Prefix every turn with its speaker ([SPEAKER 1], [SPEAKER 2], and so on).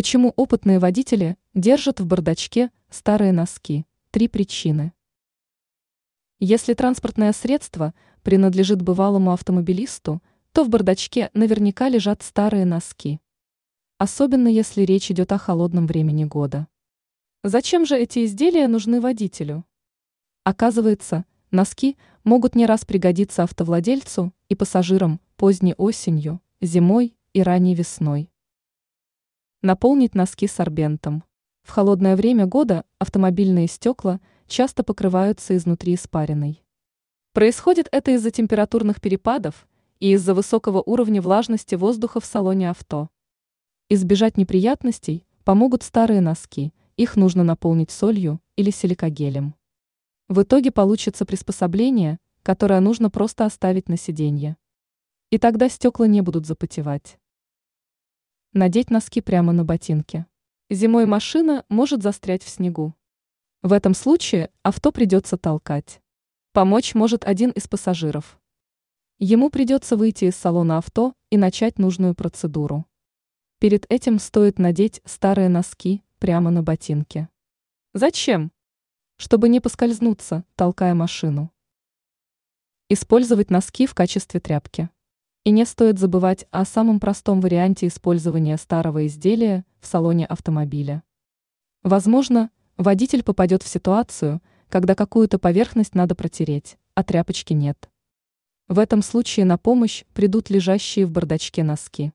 [SPEAKER 1] Почему опытные водители держат в бардачке старые носки? Три причины. Если транспортное средство принадлежит бывалому автомобилисту, то в бардачке наверняка лежат старые носки. Особенно если речь идет о холодном времени года. Зачем же эти изделия нужны водителю? Оказывается, носки могут не раз пригодиться автовладельцу и пассажирам поздней осенью, зимой и ранней весной. Наполнить носки сорбентом. В холодное время года автомобильные стекла часто покрываются изнутри испариной. Происходит это из-за температурных перепадов и из-за высокого уровня влажности воздуха в салоне авто. Избежать неприятностей помогут старые носки, их нужно наполнить солью или силикогелем. В итоге получится приспособление, которое нужно просто оставить на сиденье. И тогда стекла не будут запотевать. Надеть носки прямо на ботинки. Зимой машина может застрять в снегу. В этом случае авто придется толкать. Помочь может один из пассажиров. Ему придется выйти из салона авто и начать нужную процедуру. Перед этим стоит надеть старые носки прямо на ботинки. Зачем? Чтобы не поскользнуться, толкая машину. Использовать носки в качестве тряпки. И не стоит забывать о самом простом варианте использования старого изделия в салоне автомобиля. Возможно, водитель попадет в ситуацию, когда какую-то поверхность надо протереть, а тряпочки нет. В этом случае на помощь придут лежащие в бардачке носки.